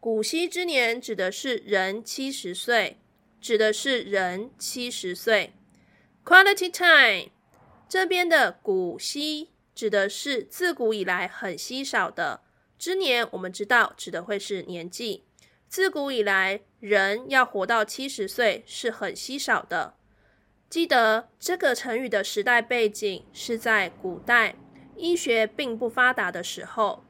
古稀之年指的是人七十岁，指的是人七十岁。Quality time 这边的古稀。指的是自古以来很稀少的之年，我们知道指的会是年纪。自古以来，人要活到七十岁是很稀少的。记得这个成语的时代背景是在古代，医学并不发达的时候，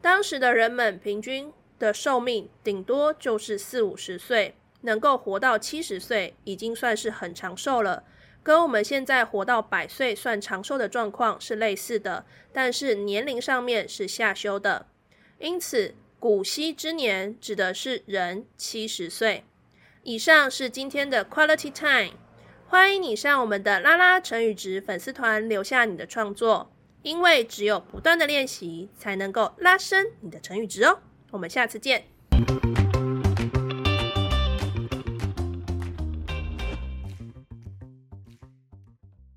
当时的人们平均的寿命顶多就是四五十岁，能够活到七十岁已经算是很长寿了。跟我们现在活到百岁算长寿的状况是类似的，但是年龄上面是下修的。因此，古稀之年指的是人七十岁。以上是今天的 Quality Time，欢迎你上我们的拉拉成语值粉丝团留下你的创作，因为只有不断的练习才能够拉升你的成语值哦。我们下次见。